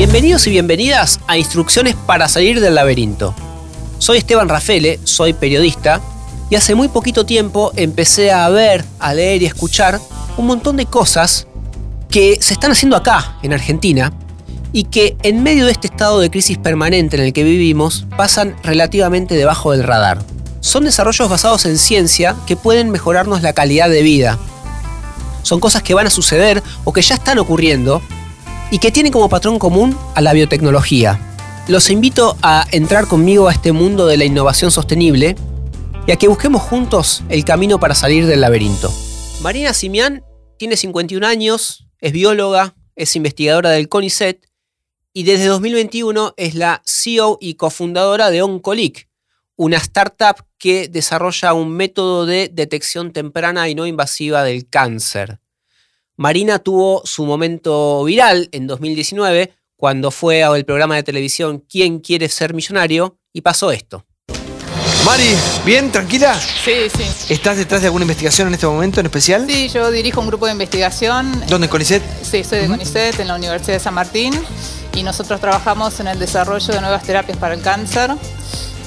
Bienvenidos y bienvenidas a Instrucciones para salir del laberinto. Soy Esteban Rafele, soy periodista y hace muy poquito tiempo empecé a ver, a leer y escuchar un montón de cosas que se están haciendo acá, en Argentina, y que en medio de este estado de crisis permanente en el que vivimos pasan relativamente debajo del radar. Son desarrollos basados en ciencia que pueden mejorarnos la calidad de vida. Son cosas que van a suceder o que ya están ocurriendo y que tienen como patrón común a la biotecnología. Los invito a entrar conmigo a este mundo de la innovación sostenible y a que busquemos juntos el camino para salir del laberinto. Marina Simián tiene 51 años, es bióloga, es investigadora del CONICET y desde 2021 es la CEO y cofundadora de Oncolic, una startup que desarrolla un método de detección temprana y no invasiva del cáncer. Marina tuvo su momento viral en 2019 cuando fue al programa de televisión ¿Quién quiere ser millonario? y pasó esto. Mari, ¿bien? ¿Tranquila? Sí, sí. ¿Estás detrás de alguna investigación en este momento en especial? Sí, yo dirijo un grupo de investigación. ¿Dónde, CONICET? Sí, soy de CONICET, en la Universidad de San Martín. Y nosotros trabajamos en el desarrollo de nuevas terapias para el cáncer.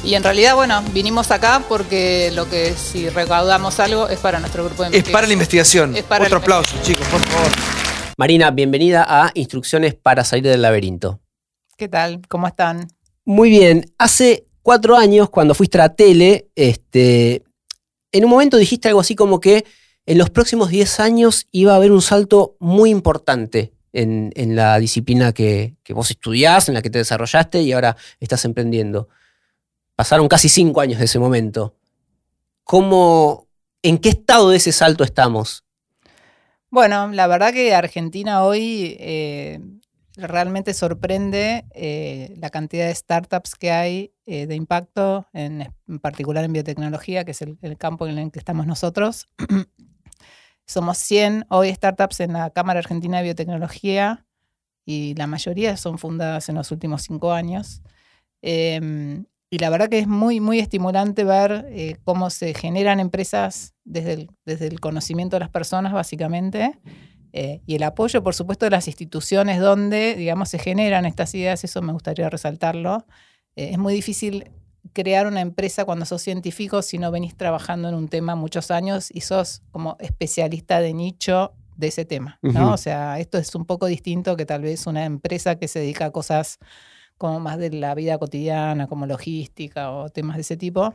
Y en realidad, bueno, vinimos acá porque lo que si recaudamos algo es para nuestro grupo de investigación. Es para la investigación. Es para Otro la aplauso, chicos, por favor. Marina, bienvenida a Instrucciones para salir del laberinto. ¿Qué tal? ¿Cómo están? Muy bien, hace cuatro años, cuando fuiste a la tele, este, en un momento dijiste algo así como que en los próximos 10 años iba a haber un salto muy importante en, en la disciplina que, que vos estudiás, en la que te desarrollaste y ahora estás emprendiendo. Pasaron casi cinco años de ese momento. ¿Cómo, ¿En qué estado de ese salto estamos? Bueno, la verdad que Argentina hoy eh, realmente sorprende eh, la cantidad de startups que hay eh, de impacto, en, particular en biotecnología, que es el, el campo en el que estamos nosotros. Somos 100 hoy startups en la Cámara Argentina de Biotecnología y la mayoría son fundadas en los últimos cinco años. Em, y la verdad que es muy, muy estimulante ver eh, cómo se generan empresas desde el, desde el conocimiento de las personas, básicamente, eh, y el apoyo, por supuesto, de las instituciones donde, digamos, se generan estas ideas, eso me gustaría resaltarlo. Eh, es muy difícil crear una empresa cuando sos científico si no venís trabajando en un tema muchos años y sos como especialista de nicho de ese tema, ¿no? O sea, esto es un poco distinto que tal vez una empresa que se dedica a cosas como más de la vida cotidiana, como logística o temas de ese tipo.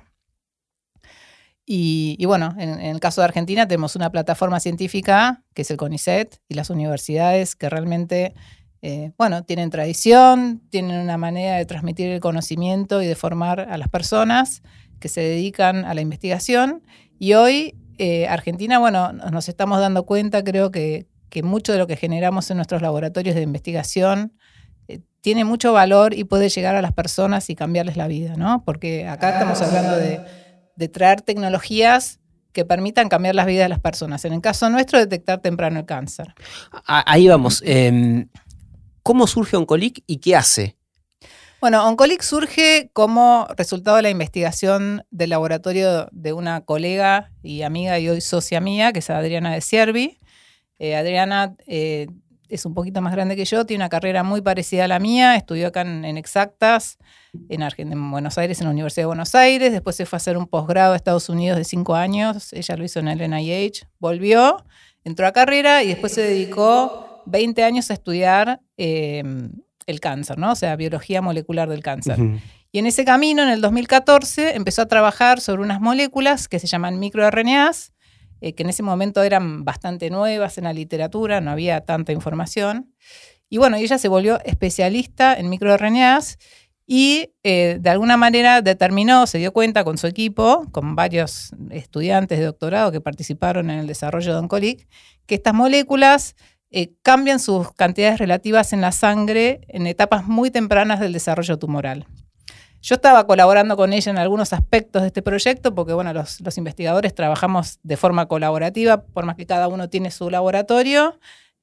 Y, bueno, en, el caso de Argentina tenemos una plataforma científica que es el CONICET y las universidades que realmente, eh, bueno, tienen tradición, tienen una manera de transmitir el conocimiento y de formar a las personas que se dedican a la investigación. Y hoy eh, Argentina, bueno, nos estamos dando cuenta, creo que, que mucho de lo que generamos en nuestros laboratorios de investigación tiene mucho valor y puede llegar a las personas y cambiarles la vida, ¿no? Porque acá estamos hablando de, de traer tecnologías que permitan cambiar las vidas de las personas. En el caso nuestro, detectar temprano el cáncer. Ahí vamos. Em, ¿Cómo surge Oncolic y qué hace? Bueno, Oncolic surge como resultado de la investigación del laboratorio de una colega y amiga y hoy socia mía, que es Adriana de Siervi. Eh, Adriana eh, es un poquito más grande que yo, tiene una carrera muy parecida a la mía, estudió acá en, en Exactas, en, en Buenos Aires, en la Universidad de Buenos Aires, después se fue a hacer un posgrado a Estados Unidos de cinco años, ella lo hizo en el NIH, volvió, entró a carrera y después se dedicó 20 años a estudiar eh, el cáncer, ¿no? O sea, biología molecular del cáncer. Y en ese camino, en el 2014, empezó a trabajar sobre unas moléculas que se llaman microRNAs, eh, que en ese momento eran bastante nuevas en la literatura, no había tanta información. Y bueno, ella se volvió especialista en microRNAs y eh, de alguna manera determinó, se dio cuenta con su equipo, con varios estudiantes de doctorado que participaron en el desarrollo de Oncolic, que estas moléculas eh, cambian sus cantidades relativas en la sangre en etapas muy tempranas del desarrollo tumoral. Yo estaba colaborando con ella en algunos aspectos de este proyecto, porque bueno, los, los investigadores trabajamos de forma colaborativa, por más que cada uno tiene su laboratorio.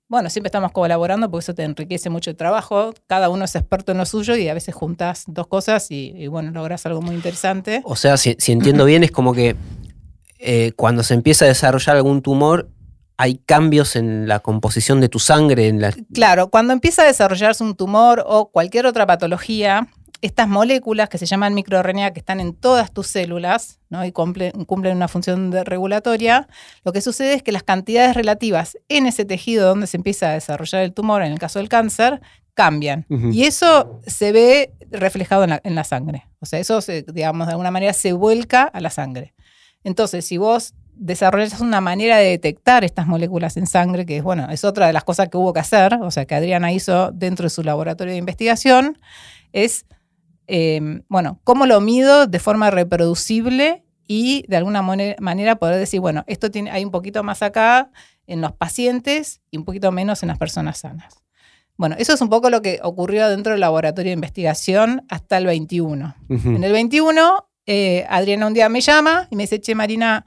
Bueno, siempre estamos colaborando porque eso te enriquece mucho el trabajo. Cada uno es experto en lo suyo y a veces juntas dos cosas y, y bueno, logras algo muy interesante. O sea, si, si entiendo bien, es como que eh, cuando se empieza a desarrollar algún tumor, hay cambios en la composición de tu sangre. En la... Claro, cuando empieza a desarrollarse un tumor o cualquier otra patología, estas moléculas que se llaman microRNA, que están en todas tus células ¿no? y cumplen, cumplen una función de regulatoria, lo que sucede es que las cantidades relativas en ese tejido donde se empieza a desarrollar el tumor, en el caso del cáncer, cambian. Y eso se ve reflejado en la, en la sangre. O sea, eso, se, digamos, de alguna manera se vuelca a la sangre. Entonces, si vos desarrollas una manera de detectar estas moléculas en sangre, que es, bueno, es otra de las cosas que hubo que hacer, o sea, que Adriana hizo dentro de su laboratorio de investigación, es, eh, bueno, cómo lo mido de forma reproducible y de alguna manera poder decir, bueno, esto tiene, hay un poquito más acá en los pacientes y un poquito menos en las personas sanas. Bueno, eso es un poco lo que ocurrió dentro del laboratorio de investigación hasta el 21. En el 21, eh, Adriana un día me llama y me dice, che, Marina,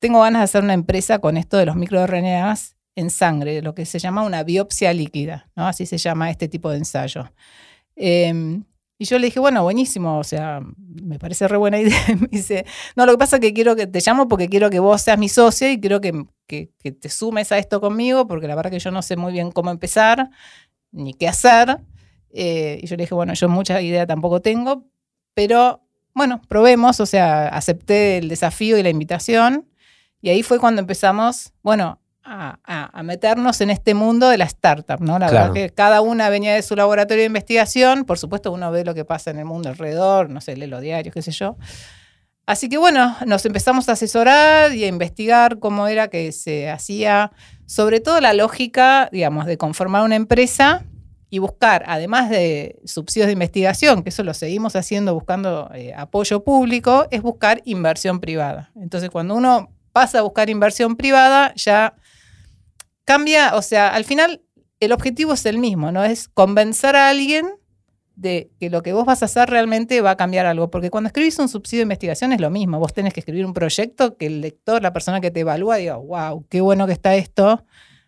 tengo ganas de hacer una empresa con esto de los microRNAs en sangre, lo que se llama una biopsia líquida, ¿no? Así se llama este tipo de ensayo. Em, y yo le dije, bueno, buenísimo, o sea, me parece re buena idea. me dice, no, lo que pasa es que quiero que te llamo porque quiero que vos seas mi socia y quiero que, te sumes a esto conmigo, porque la verdad que yo no sé muy bien cómo empezar ni qué hacer. Eh, y yo le dije, bueno, yo mucha idea tampoco tengo, pero bueno, probemos, o sea, acepté el desafío y la invitación. Y ahí fue cuando empezamos, bueno, a, meternos en este mundo de la startup, ¿no? La verdad que cada una venía de su laboratorio de investigación, por supuesto uno ve lo que pasa en el mundo alrededor, no sé, lee los diarios, qué sé yo. Así que bueno, nos empezamos a asesorar y a investigar cómo era que se hacía, sobre todo la lógica, digamos, de conformar una empresa y buscar, además de subsidios de investigación, que eso lo seguimos haciendo buscando eh, apoyo público, es buscar inversión privada. Entonces, cuando uno pasa a buscar inversión privada, ya cambia, o sea, al final el objetivo es el mismo, ¿no? Es convencer a alguien de que lo que vos vas a hacer realmente va a cambiar algo. Porque cuando escribís un subsidio de investigación es lo mismo. Vos tenés que escribir un proyecto que el lector, la persona que te evalúa, diga, wow, qué bueno que está esto.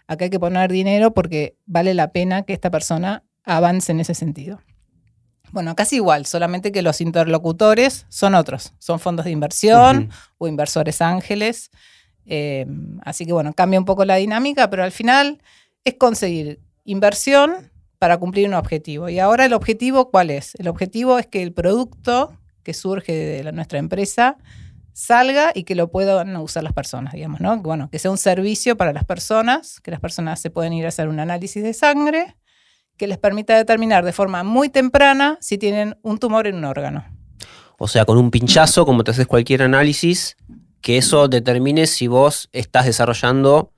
Acá hay que poner dinero porque vale la pena que esta persona avance en ese sentido. Bueno, casi igual, solamente que los interlocutores son otros, son fondos de inversión o inversores ángeles. Eh, así que bueno, cambia un poco la dinámica, pero al final es conseguir inversión para cumplir un objetivo. Y ahora el objetivo, ¿cuál es? El objetivo es que el producto que surge de nuestra empresa salga y que lo puedan usar las personas, digamos, ¿no? Bueno, que sea un servicio para las personas, que las personas se pueden ir a hacer un análisis de sangre que les permita determinar de forma muy temprana si tienen un tumor en un órgano. O sea, con un pinchazo, como te haces cualquier análisis, que eso determine si vos estás desarrollando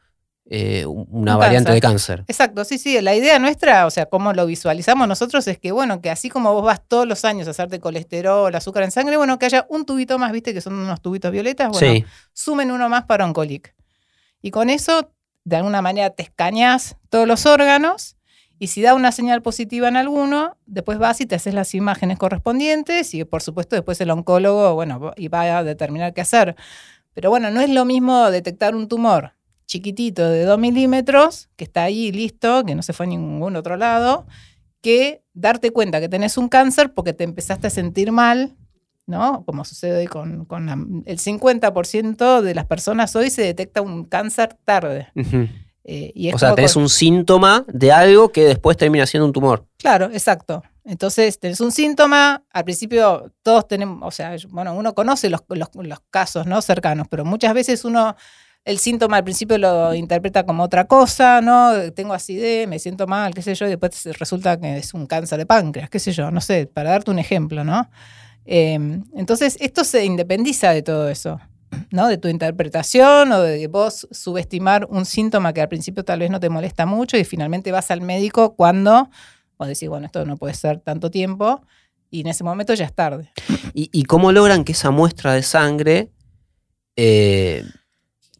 eh, una variante de cáncer. Exacto, sí, sí. La idea nuestra, o sea, cómo lo visualizamos nosotros es que, bueno, que así como vos vas todos los años a hacerte colesterol, azúcar en sangre, bueno, que haya un tubito más, viste, que son unos tubitos violetas, bueno, sumen uno más para Oncolic. Y con eso, de alguna manera, te escaneas todos los órganos y si da una señal positiva en alguno, después vas y te haces las imágenes correspondientes y por supuesto después el oncólogo, bueno, y va a determinar qué hacer. Pero bueno, no es lo mismo detectar un tumor chiquitito de 2 milímetros, que está ahí listo, que no se fue a ningún otro lado, que darte cuenta que tenés un cáncer porque te empezaste a sentir mal, ¿no? Como sucede hoy con, el 50% de las personas hoy se detecta un cáncer tarde. Eh, o sea, tenés un síntoma de algo que después termina siendo un tumor. Claro, exacto. Entonces, tenés un síntoma, al principio todos tenemos, o sea, bueno, uno conoce los, casos ¿no? cercanos, pero muchas veces uno el síntoma al principio lo interpreta como otra cosa, ¿no? Tengo acidez, me siento mal, qué sé yo, y después resulta que es un cáncer de páncreas, qué sé yo, no sé, para darte un ejemplo, ¿no? Eh, entonces, esto se independiza de todo eso. ¿no? De tu interpretación o de vos subestimar un síntoma que al principio tal vez no te molesta mucho y finalmente vas al médico cuando vos decís, bueno, esto no puede ser tanto tiempo y en ese momento ya es tarde. ¿Y, cómo logran que esa muestra de sangre, eh,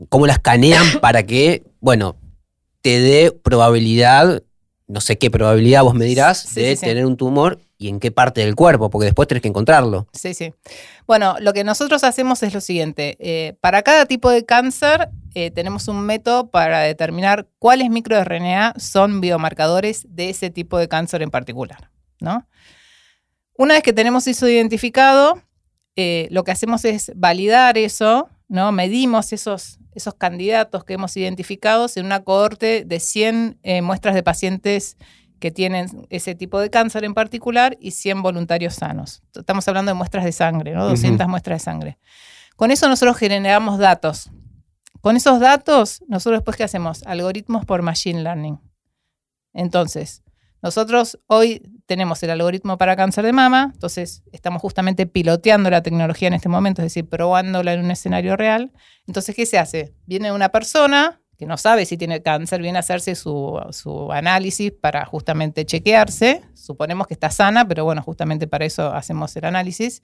cómo la escanean para que, bueno, te dé probabilidad, no sé qué probabilidad vos me dirás, de tener un tumor y en qué parte del cuerpo, porque después tenés que encontrarlo. Sí, sí. Bueno, lo que nosotros hacemos es lo siguiente. Eh, para cada tipo de cáncer eh, tenemos un método para determinar cuáles microRNA son biomarcadores de ese tipo de cáncer en particular. ¿no? Una vez que tenemos eso identificado, eh, lo que hacemos es validar eso ¿no? Medimos esos, esos candidatos que hemos identificado en una cohorte de 100 eh, muestras de pacientes que tienen ese tipo de cáncer en particular y 100 voluntarios sanos. Estamos hablando de muestras de sangre, ¿no? 200 muestras de sangre. Con eso nosotros generamos datos. Con esos datos, nosotros después, ¿qué hacemos? Algoritmos por Machine Learning. Entonces, nosotros hoy tenemos el algoritmo para cáncer de mama, entonces estamos justamente piloteando la tecnología en este momento, es decir, probándola en un escenario real. Entonces, ¿qué se hace? Viene una persona no sabe si tiene cáncer, viene a hacerse su, su, análisis para justamente chequearse. Suponemos que está sana, pero bueno, justamente para eso hacemos el análisis.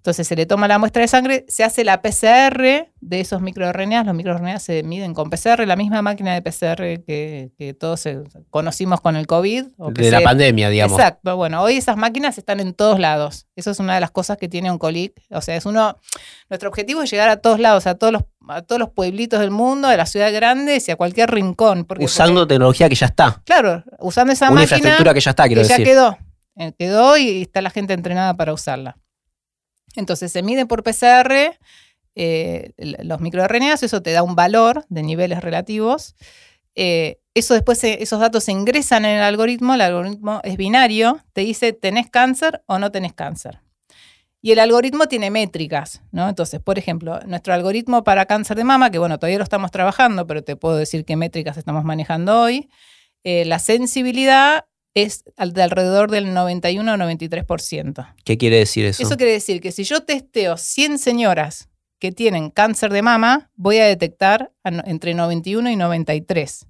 Entonces se le toma la muestra de sangre, se hace la PCR de esos microRNAs. Los microRNAs se miden con PCR, la misma máquina de PCR que, todos conocimos con el COVID. de la pandemia, digamos. Exacto. Bueno, hoy esas máquinas están en todos lados. Eso es una de las cosas que tiene un colic. O sea, es uno. Nuestro objetivo es llegar a todos lados, a todos los, a todos los pueblitos del mundo, a las ciudades grandes y a cualquier rincón. usando tecnología que ya está. Claro, usando esa una máquina. infraestructura que ya está, quiero que decir. Ya quedó. Eh, quedó y está la gente entrenada para usarla. Entonces se mide por PCR eh, los microRNAs, eso te da un valor de niveles relativos. Eh, eso después, esos datos se ingresan en el algoritmo, el algoritmo es binario, te dice tenés cáncer o no tenés cáncer. Y el algoritmo tiene métricas, ¿no? Entonces, por ejemplo, nuestro algoritmo para cáncer de mama, que bueno, todavía lo estamos trabajando, pero te puedo decir qué métricas estamos manejando hoy, eh, la sensibilidad es de alrededor del 91 o 93%. ¿Qué quiere decir eso? Eso quiere decir que si yo testeo 100 señoras que tienen cáncer de mama, voy a detectar entre 91 y 93.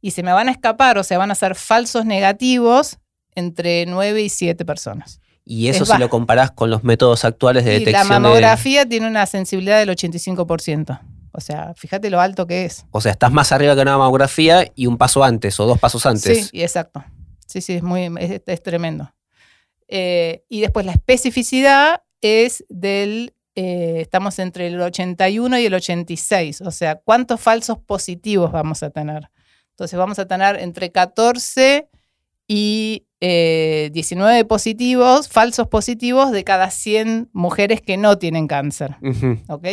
Y se me van a escapar, o sea, van a ser falsos negativos entre 9 y 7 personas. Y eso si lo comparás con los métodos actuales de detección. La mamografía tiene una sensibilidad del 85%. O sea, fíjate lo alto que es. O sea, estás más arriba que una mamografía y un paso antes o dos pasos antes. Sí, exacto. Sí, sí, es, muy, es, tremendo. Eh, y después la especificidad es del, eh, estamos entre el 81 y el 86, o sea, ¿cuántos falsos positivos vamos a tener? Entonces vamos a tener entre 14 y 19 eh, positivos, falsos positivos de cada 100 mujeres que no tienen cáncer. ¿Ok?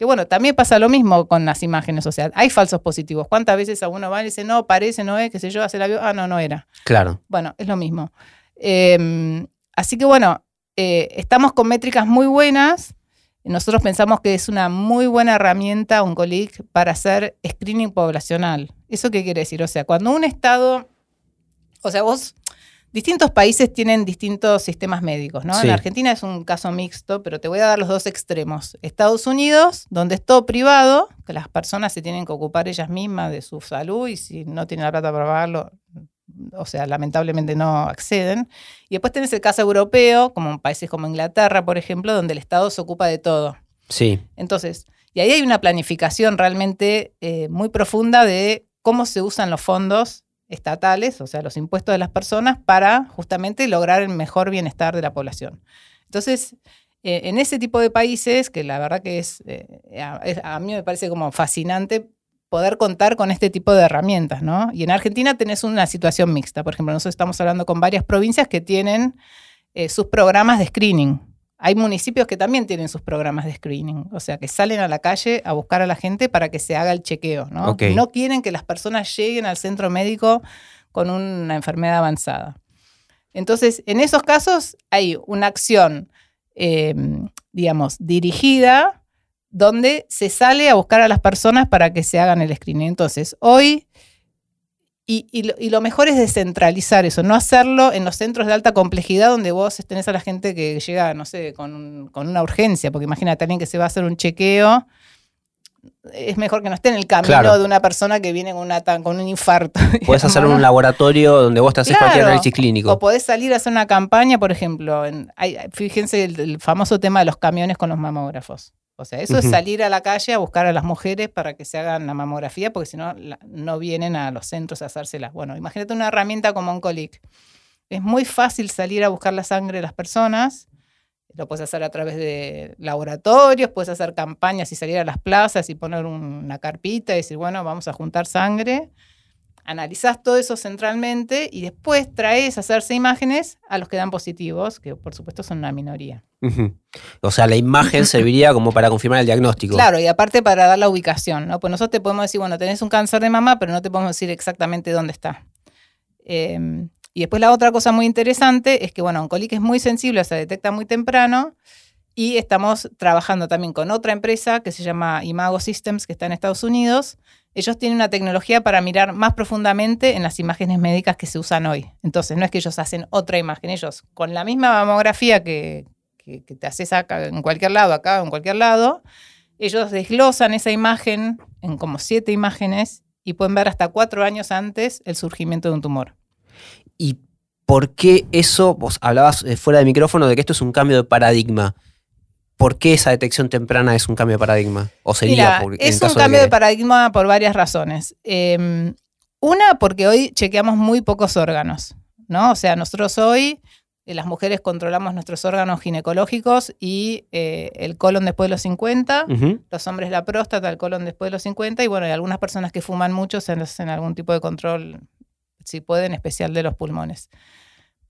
Que bueno, también pasa lo mismo con las imágenes, o sea, hay falsos positivos. ¿Cuántas veces a uno va y dice, no, parece, no es, qué sé yo, hace la ah, no, no era? Claro. Bueno, es lo mismo. Em, así que bueno, eh, estamos con métricas muy buenas. Nosotros pensamos que es una muy buena herramienta, un COLIC, para hacer screening poblacional. ¿Eso qué quiere decir? O sea, cuando un estado, o sea, vos distintos países tienen distintos sistemas médicos, ¿no? En Argentina es un caso mixto, pero te voy a dar los dos extremos. Estados Unidos, donde es todo privado, que las personas se tienen que ocupar ellas mismas de su salud y si no tienen la plata para pagarlo, o sea, lamentablemente no acceden. Y después tenés el caso europeo, como en países como Inglaterra, por ejemplo, donde el Estado se ocupa de todo. Sí. Entonces, y ahí hay una planificación realmente eh, muy profunda de cómo se usan los fondos estatales, o sea, los impuestos de las personas, para justamente lograr el mejor bienestar de la población. Entonces, eh, en ese tipo de países, que la verdad que eh, es, a, mí me parece como fascinante poder contar con este tipo de herramientas, ¿no? Y en Argentina tenés una situación mixta. Por ejemplo, nosotros estamos hablando con varias provincias que tienen eh, sus programas de screening. Hay municipios que también tienen sus programas de screening, o sea, que salen a la calle a buscar a la gente para que se haga el chequeo, ¿no? No quieren que las personas lleguen al centro médico con una enfermedad avanzada. Entonces, en esos casos hay una acción, eh, digamos, dirigida donde se sale a buscar a las personas para que se hagan el screening. Entonces, hoy y, lo, mejor es descentralizar eso, no hacerlo en los centros de alta complejidad donde vos tenés a la gente que llega, no sé, con, una urgencia, porque imagínate alguien que se va a hacer un chequeo, es mejor que no esté en el camino de una persona que viene con, una, con un infarto. Puedes hacer un laboratorio donde vos te haces cualquier análisis clínico. O podés salir a hacer una campaña, por ejemplo, fíjense el famoso tema de los camiones con los mamógrafos. O sea, eso es salir a la calle a buscar a las mujeres para que se hagan la mamografía, porque si no, no vienen a los centros a hacérsela. Bueno, imagínate una herramienta como un colic. Es muy fácil salir a buscar la sangre de las personas. Lo puedes hacer a través de laboratorios, puedes hacer campañas y salir a las plazas y poner una carpita y decir, bueno, vamos a juntar sangre. Analizás todo eso centralmente y después traes a hacerse imágenes a los que dan positivos, que por supuesto son una minoría. O sea, la imagen serviría como para confirmar el diagnóstico. Claro, y aparte para dar la ubicación, ¿no? Pues nosotros te podemos decir, bueno, tenés un cáncer de mama, pero no te podemos decir exactamente dónde está. Eh, y después la otra cosa muy interesante es que, bueno, Oncolic es muy sensible, se detecta muy temprano y estamos trabajando también con otra empresa que se llama Imago Systems, que está en Estados Unidos. Ellos tienen una tecnología para mirar más profundamente en las imágenes médicas que se usan hoy. Entonces, no es que ellos hacen otra imagen, ellos con la misma mamografía que, que, te haces acá en cualquier lado, acá en cualquier lado, ellos desglosan esa imagen en como siete imágenes y pueden ver hasta cuatro años antes el surgimiento de un tumor. ¿Y por qué eso? Vos hablabas eh, fuera de micrófono de que esto es un cambio de paradigma. ¿Por qué esa detección temprana es un cambio de paradigma? ¿O sería Mira, por- es un cambio que- de paradigma por varias razones. Eh, una, porque hoy chequeamos muy pocos órganos, ¿no? O sea, nosotros hoy, eh, las mujeres controlamos nuestros órganos ginecológicos y eh, el colon después de los 50, Ujú. los hombres la próstata, el colon después de los 50, y bueno, hay algunas personas que fuman mucho se hacen algún tipo de control, si pueden, especial de los pulmones.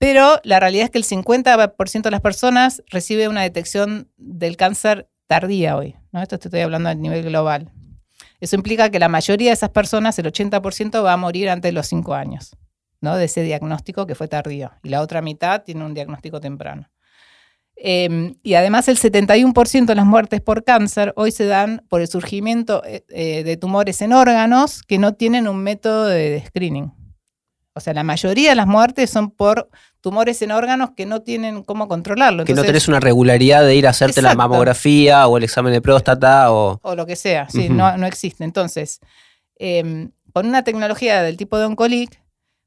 Pero la realidad es que el 50% de las personas recibe una detección del cáncer tardía hoy. ¿no? Esto te estoy hablando a nivel global. Eso implica que la mayoría de esas personas, el 80%, va a morir antes de los 5 años, ¿no? De ese diagnóstico que fue tardío. Y la otra mitad tiene un diagnóstico temprano. Eh, y además el 71% de las muertes por cáncer hoy se dan por el surgimiento eh, eh, de tumores en órganos que no tienen un método de screening. O sea, la mayoría de las muertes son por tumores en órganos que no tienen cómo controlarlo. Que no tenés una regularidad de ir a hacerte la mamografía o el examen de próstata o... o lo que sea, sí, no, no existe. Entonces, eh, con una tecnología del tipo de Oncolic,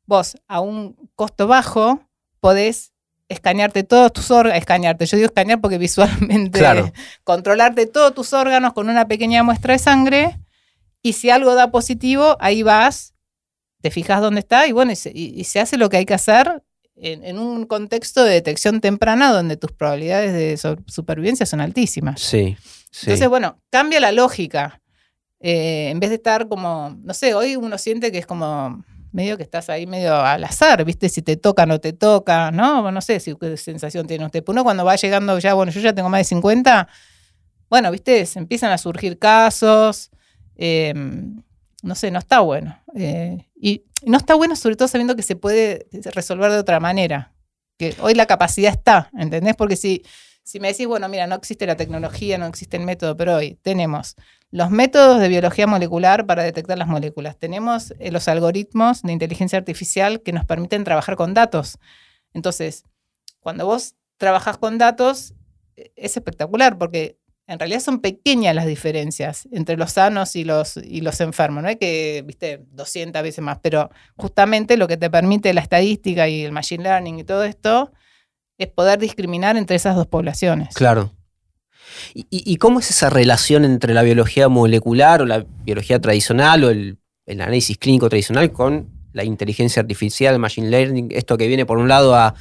vos a un costo bajo podés escanearte todos tus órganos, escanearte, yo digo escanear porque visualmente Claro. controlarte todos tus órganos con una pequeña muestra de sangre y si algo da positivo, ahí vas, te fijas dónde está y bueno, y se, y se hace lo que hay que hacer en, en un contexto de detección temprana donde tus probabilidades de supervivencia son altísimas. Sí, sí. Entonces, bueno, cambia la lógica. Eh, en vez de estar como, no sé, hoy uno siente que es como medio que estás ahí medio al azar, ¿viste? Si te toca, no te toca, ¿no? No sé si qué sensación tiene usted. Uno cuando va llegando ya, bueno, yo ya tengo más de 50, bueno, ¿viste? Se empiezan a surgir casos, eh, no sé, no está bueno. Eh, y no está bueno sobre todo sabiendo que se puede resolver de otra manera. Que hoy la capacidad está, ¿entendés? Porque si, si me decís, bueno, mira, no existe la tecnología, no existe el método, pero hoy tenemos los métodos de biología molecular para detectar las moléculas. Tenemos eh, los algoritmos de inteligencia artificial que nos permiten trabajar con datos. Entonces, cuando vos trabajás con datos, eh, es espectacular porque en realidad son pequeñas las diferencias entre los sanos y los, y los enfermos. No hay que, viste, 200 veces más, pero justamente lo que te permite la estadística y el machine learning y todo esto es poder discriminar entre esas dos poblaciones. Claro. ¿Y, y- cómo es esa relación entre la biología molecular o la biología tradicional o el, el análisis clínico tradicional con la inteligencia artificial, machine learning? Esto que viene por un lado a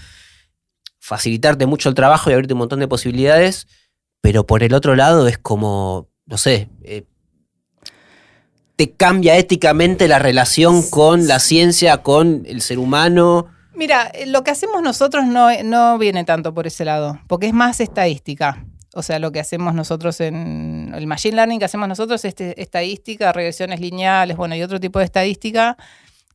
facilitarte mucho el trabajo y abrirte un montón de posibilidades, pero por el otro lado es como, no sé, eh, te cambia éticamente la relación con la ciencia, con el ser humano. Mira, eh, lo que hacemos nosotros no, no viene tanto por ese lado, porque es más estadística. O sea, lo que hacemos nosotros en el machine learning que hacemos nosotros es este- estadística, regresiones lineales, bueno, y otro tipo de estadística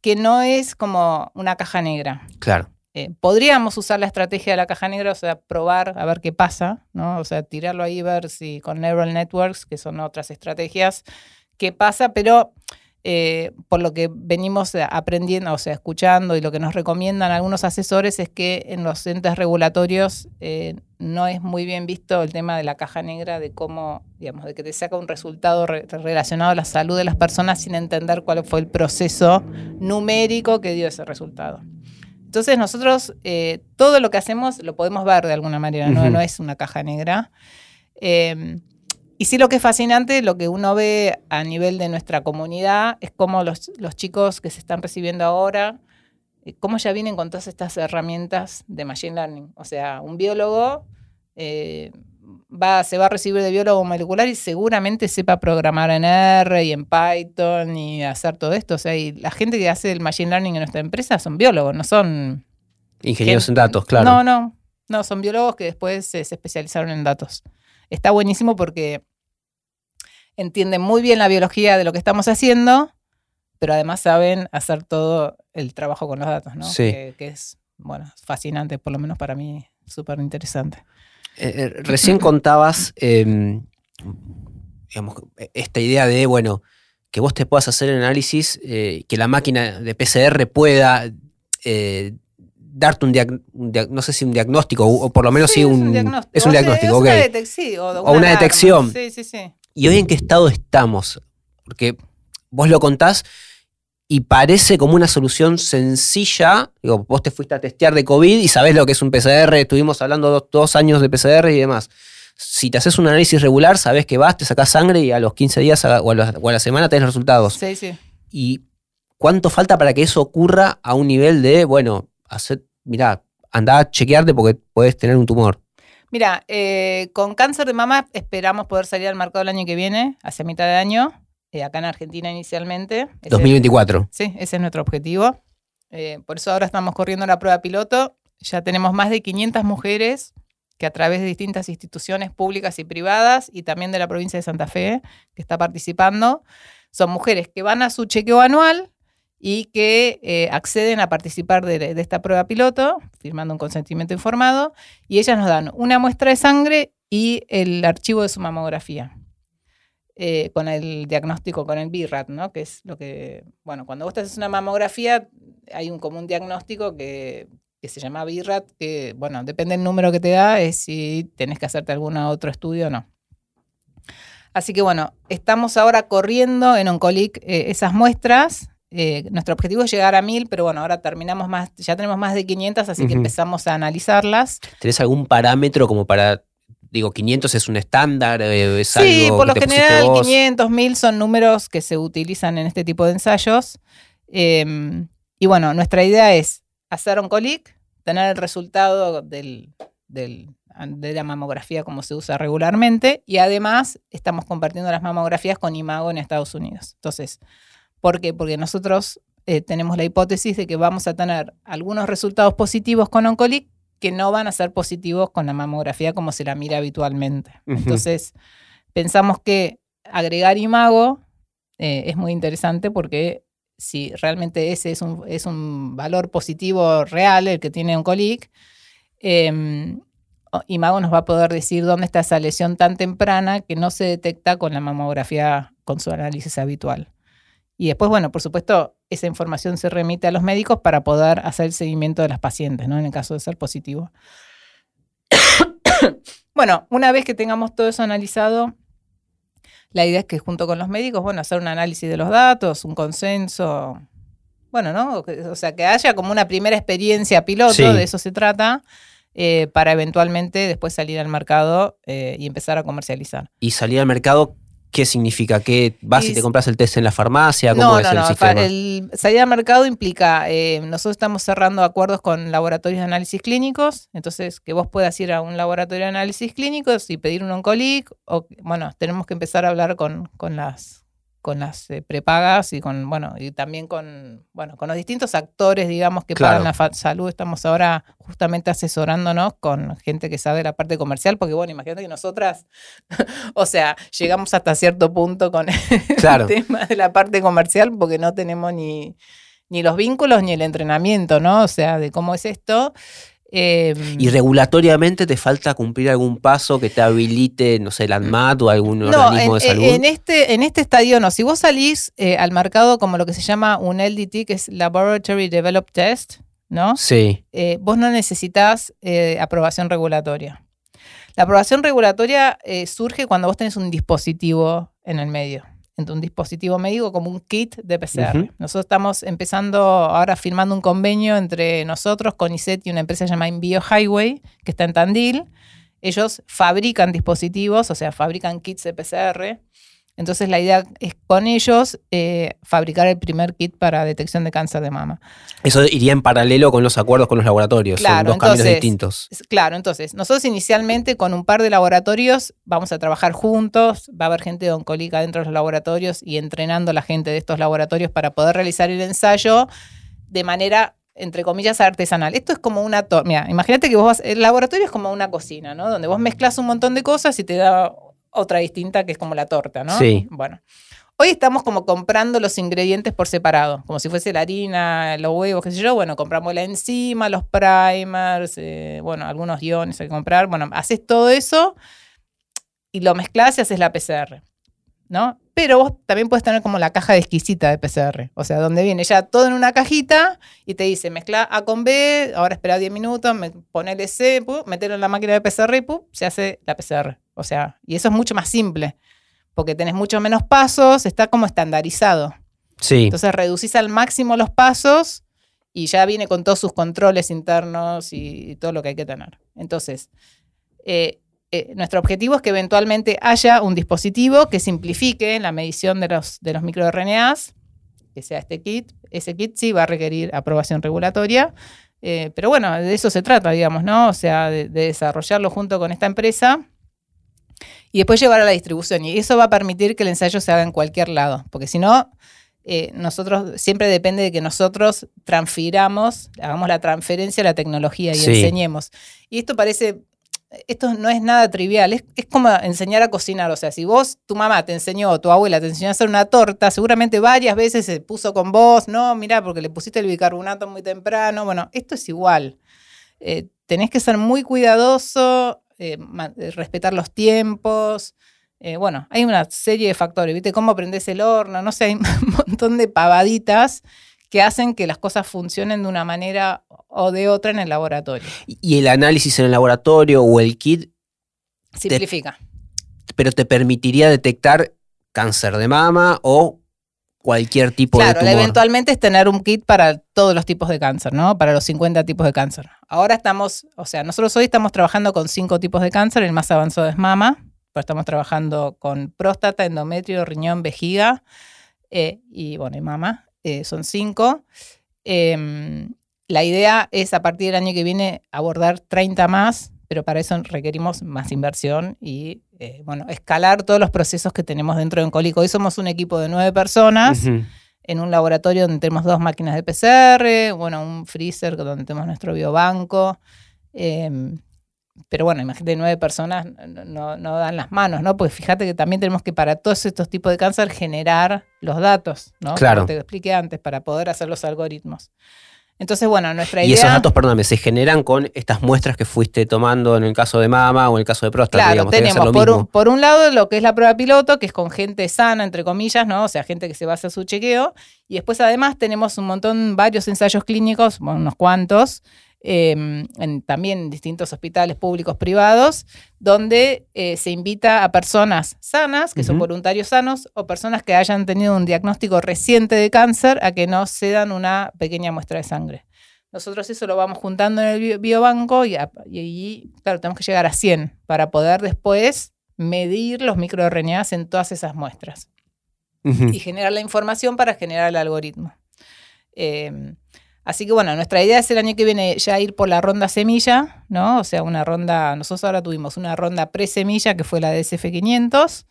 que no es como una caja negra. Claro. Eh, podríamos usar la estrategia de la caja negra, o sea, probar a ver qué pasa, ¿no? O sea, tirarlo ahí, ver si con neural networks, que son otras estrategias, qué pasa, pero eh, por lo que venimos aprendiendo, o sea, escuchando y lo que nos recomiendan algunos asesores es que en los entes regulatorios eh, no es muy bien visto el tema de la caja negra, de cómo, digamos, de que te saca un resultado re- relacionado a la salud de las personas sin entender cuál fue el proceso numérico que dio ese resultado. Entonces nosotros eh, todo lo que hacemos lo podemos ver de alguna manera, no, es una caja negra. Eh, y sí lo que es fascinante, lo que uno ve a nivel de nuestra comunidad, es cómo los, los chicos que se están recibiendo ahora, eh, cómo ya vienen con todas estas herramientas de Machine Learning. O sea, un biólogo eh, va, se va a recibir de biólogo molecular y seguramente sepa programar en R y en Python y hacer todo esto. O sea, y la gente que hace el Machine Learning en nuestra empresa son biólogos, no son Ingenieros Gente- en datos, claro. no, no. No, son biólogos que después se, se especializaron en datos. Está buenísimo porque entienden muy bien la biología de lo que estamos haciendo, pero además saben hacer todo el trabajo con los datos, ¿no? Sí. Que, que es, bueno, fascinante, por lo menos para mí, súper interesante. Eh, eh, recién contabas, eh, digamos, esta idea de, bueno, que vos te puedas hacer el análisis, eh, que la máquina de PCR pueda darte un, diag- un diag- no sé si un diagnóstico, o, o por lo menos sí, un, diagnóstico. es un O sea, diagnóstico, o O una detección. Sí, sí, sí. ¿Y hoy en qué estado estamos? Porque vos lo contás y parece como una solución sencilla. Digo, vos te fuiste a testear de COVID y sabés lo que es un PCR, estuvimos hablando dos, dos años de PCR y demás. Si te haces un análisis regular, sabés que vas, te sacás sangre y a los 15 días o a la, o a la semana tenés los resultados. Sí, sí. ¿Y cuánto falta para que eso ocurra a un nivel de, bueno, hacer, mirá, andá a chequearte porque puedes tener un tumor? Mira, eh, con cáncer de mama esperamos poder salir al mercado el año que viene, hacia mitad de año, eh, acá en Argentina inicialmente. Ese- 2024. Sí, ese es nuestro objetivo. Eh, por eso ahora estamos corriendo la prueba piloto. Ya tenemos más de 500 mujeres que a través de distintas instituciones públicas y privadas y también de la provincia de Santa Fe, que está participando, son mujeres que van a su chequeo anual y que eh, acceden a participar de, de esta prueba piloto, firmando un consentimiento informado, y ellas nos dan una muestra de sangre y el archivo de su mamografía eh, con el diagnóstico, con el BIRAT, ¿no? Que es lo que, bueno, cuando vos te haces una mamografía, hay un común diagnóstico que, que se llama BIRAT, que, bueno, depende del número que te da, es si tenés que hacerte algún otro estudio o no. Así que, bueno, estamos ahora corriendo en Oncolic eh, esas muestras. Eh, nuestro objetivo es llegar a mil, pero bueno, ahora terminamos más, ya tenemos más de 500, así que empezamos a analizarlas. ¿Tenés algún parámetro como para, digo, 500 es un estándar? eh, ¿Es Sí, algo por lo que general vos? 500, 1000 son números que se utilizan en este tipo de ensayos. Eh, y bueno, nuestra idea es hacer un colic, tener el resultado del, del- de la mamografía como se usa regularmente y además estamos compartiendo las mamografías con Imago en Estados Unidos. Entonces, ¿por qué? Porque nosotros eh, tenemos la hipótesis de que vamos a tener algunos resultados positivos con Oncolic que no van a ser positivos con la mamografía como se la mira habitualmente. Entonces, pensamos que agregar imago eh, es muy interesante porque si realmente ese es un, es un valor positivo real, el que tiene Oncolic, eh, o- imago nos va a poder decir dónde está esa lesión tan temprana que no se detecta con la mamografía con su análisis habitual. Y después, bueno, por supuesto, esa información se remite a los médicos para poder hacer el seguimiento de las pacientes, ¿no? En el caso de ser positivo. bueno, una vez que tengamos todo eso analizado, la idea es que junto con los médicos, bueno, hacer un análisis de los datos, un consenso, bueno, ¿no? O sea, que haya como una primera experiencia piloto, Sí. de eso se trata, eh, para eventualmente después salir al mercado eh, y empezar a comercializar. Y salir al mercado, ¿qué significa? ¿Qué vas y, Y- te compras el test en la farmacia? ¿Cómo No, es no, el no. sistema? El salir al mercado implica, eh, nosotros estamos cerrando acuerdos con laboratorios de análisis clínicos, entonces que vos puedas ir a un laboratorio de análisis clínicos y pedir un oncolic, o bueno, tenemos que empezar a hablar con, con las con las eh, prepagas y con, bueno, y también con, bueno, con los distintos actores, digamos, que Claro. pagan la salud. Estamos ahora justamente asesorándonos con gente que sabe la parte comercial, porque bueno, imagínate que nosotras, o sea, llegamos hasta cierto punto con Claro. el tema de la parte comercial porque no tenemos ni, ni los vínculos ni el entrenamiento, ¿no? O sea, de cómo es esto. Eh, Y regulatoriamente te falta cumplir algún paso que te habilite, no sé, el ANMAT o algún no, organismo en, de salud. en este, en este estadio no. Si vos salís eh, al mercado como lo que se llama un LDT, que es Laboratory Developed Test, ¿no? Sí, eh, vos no necesitas eh, aprobación regulatoria. La aprobación regulatoria eh, surge cuando vos tenés un dispositivo en el medio. Entonces, un dispositivo médico como un kit de PCR. Nosotros estamos empezando ahora firmando un convenio entre nosotros, CONICET y una empresa llamada Envío Highway, que está en Tandil. Ellos fabrican dispositivos, o sea, fabrican kits de PCR. Entonces la idea es con ellos eh, fabricar el primer kit para detección de cáncer de mama. eso iría en paralelo con los acuerdos con los laboratorios. Son Claro, dos caminos distintos. Claro, entonces, nosotros inicialmente con un par de laboratorios vamos a trabajar juntos, va a haber gente de oncolica dentro de los laboratorios y entrenando a la gente de estos laboratorios para poder realizar el ensayo de manera entre comillas, artesanal. Esto es como una. Mira, imagínate que vos vas, el laboratorio es como una cocina, ¿no? Donde vos mezclas un montón de cosas y te da otra distinta que es como la torta, ¿no? Sí. Bueno. Hoy estamos como comprando los ingredientes por separado, como si fuese la harina, los huevos, qué sé yo. Bueno, compramos la enzima, los primers, eh, bueno, algunos iones hay que comprar. Bueno, haces todo eso y lo mezclas y haces la PCR, ¿no? Pero vos también puedes tener como la caja de exquisita de PCR, o sea, donde viene ya todo en una cajita y te dice mezcla A con B, ahora espera 10 minutos, ponele C, pu, metelo en la máquina de PCR y pu, se hace la PCR. O sea, y eso es mucho más simple, porque tenés mucho menos pasos, está como estandarizado. Sí. Entonces reducís al máximo los pasos y ya viene con todos sus controles internos y, y todo lo que hay que tener. Entonces, eh, eh, nuestro objetivo es que eventualmente haya un dispositivo que simplifique la medición de los, de los microRNAs, que sea este kit. Ese kit sí va a requerir aprobación regulatoria, eh, pero bueno, de eso se trata, digamos, ¿no? O sea, de, de desarrollarlo junto con esta empresa y después llevar a la distribución. Y eso va a permitir que el ensayo se haga en cualquier lado, porque si no, eh, nosotros siempre depende de que nosotros transfiramos, hagamos la transferencia a la tecnología y Sí. enseñemos. Y esto parece, esto no es nada trivial, es, es como enseñar a cocinar. O sea, si vos, tu mamá te enseñó, o tu abuela te enseñó a hacer una torta, seguramente varias veces se puso con vos, no, mirá, porque le pusiste el bicarbonato muy temprano. Bueno, esto es igual. Eh, tenés que ser muy cuidadoso, eh, eh, respetar los tiempos. Eh, bueno, hay una serie de factores, ¿viste? Cómo prendes el horno, no sé, hay un montón de pavaditas que hacen que las cosas funcionen de una manera o de otra en el laboratorio. Y y el análisis en el laboratorio o el kit, Simplifica. pero te permitiría detectar cáncer de mama o cualquier tipo Claro, de la tumor. eventualmente es tener un kit para todos los tipos de cáncer, ¿no? Para los 50 tipos de cáncer. Ahora estamos, o sea, nosotros hoy estamos trabajando con cinco tipos de cáncer, el más avanzado es mama, pero estamos trabajando con próstata, endometrio, riñón, vejiga eh, y, bueno, y mama, eh, son cinco. Em, la idea es a partir del año que viene abordar 30 más, pero para eso requerimos más inversión y, eh, bueno, escalar todos los procesos que tenemos dentro de Oncólico. Hoy somos un equipo de nueve personas Ujú. en un laboratorio donde tenemos dos máquinas de PCR, bueno, un freezer donde tenemos nuestro biobanco. eh, pero bueno, imagínate, nueve personas no, no- no dan las manos, ¿no? Porque fíjate que también tenemos que para todos estos tipos de cáncer generar los datos, ¿no? Claro. Como te expliqué antes, para poder hacer los algoritmos. Entonces, bueno, nuestra Y idea... esos datos, perdóname, se generan con estas muestras que fuiste tomando en el caso de mama o en el caso de próstata. Claro, digamos, tenemos lo por mismo. un, por un lado lo que es la prueba piloto, que es con gente sana, entre comillas, ¿no? O sea, gente que se va a hacer su chequeo. Y después, además, tenemos un montón, varios ensayos clínicos, bueno, unos cuantos, eh, en también distintos hospitales públicos privados, donde eh, se invita a personas sanas, que son voluntarios sanos, o personas que hayan tenido un diagnóstico reciente de cáncer, a que nos cedan una pequeña muestra de sangre. Nosotros eso lo vamos juntando en el bio- biobanco y, a- y, y, claro, tenemos que llegar a 100 para poder después medir los microRNAs en todas esas muestras y generar la información para generar el algoritmo. Eh, así que bueno, nuestra idea es el año que viene ya ir por la ronda semilla, ¿no? O sea, una ronda, nosotros ahora tuvimos una ronda pre-semilla que fue la de SF500.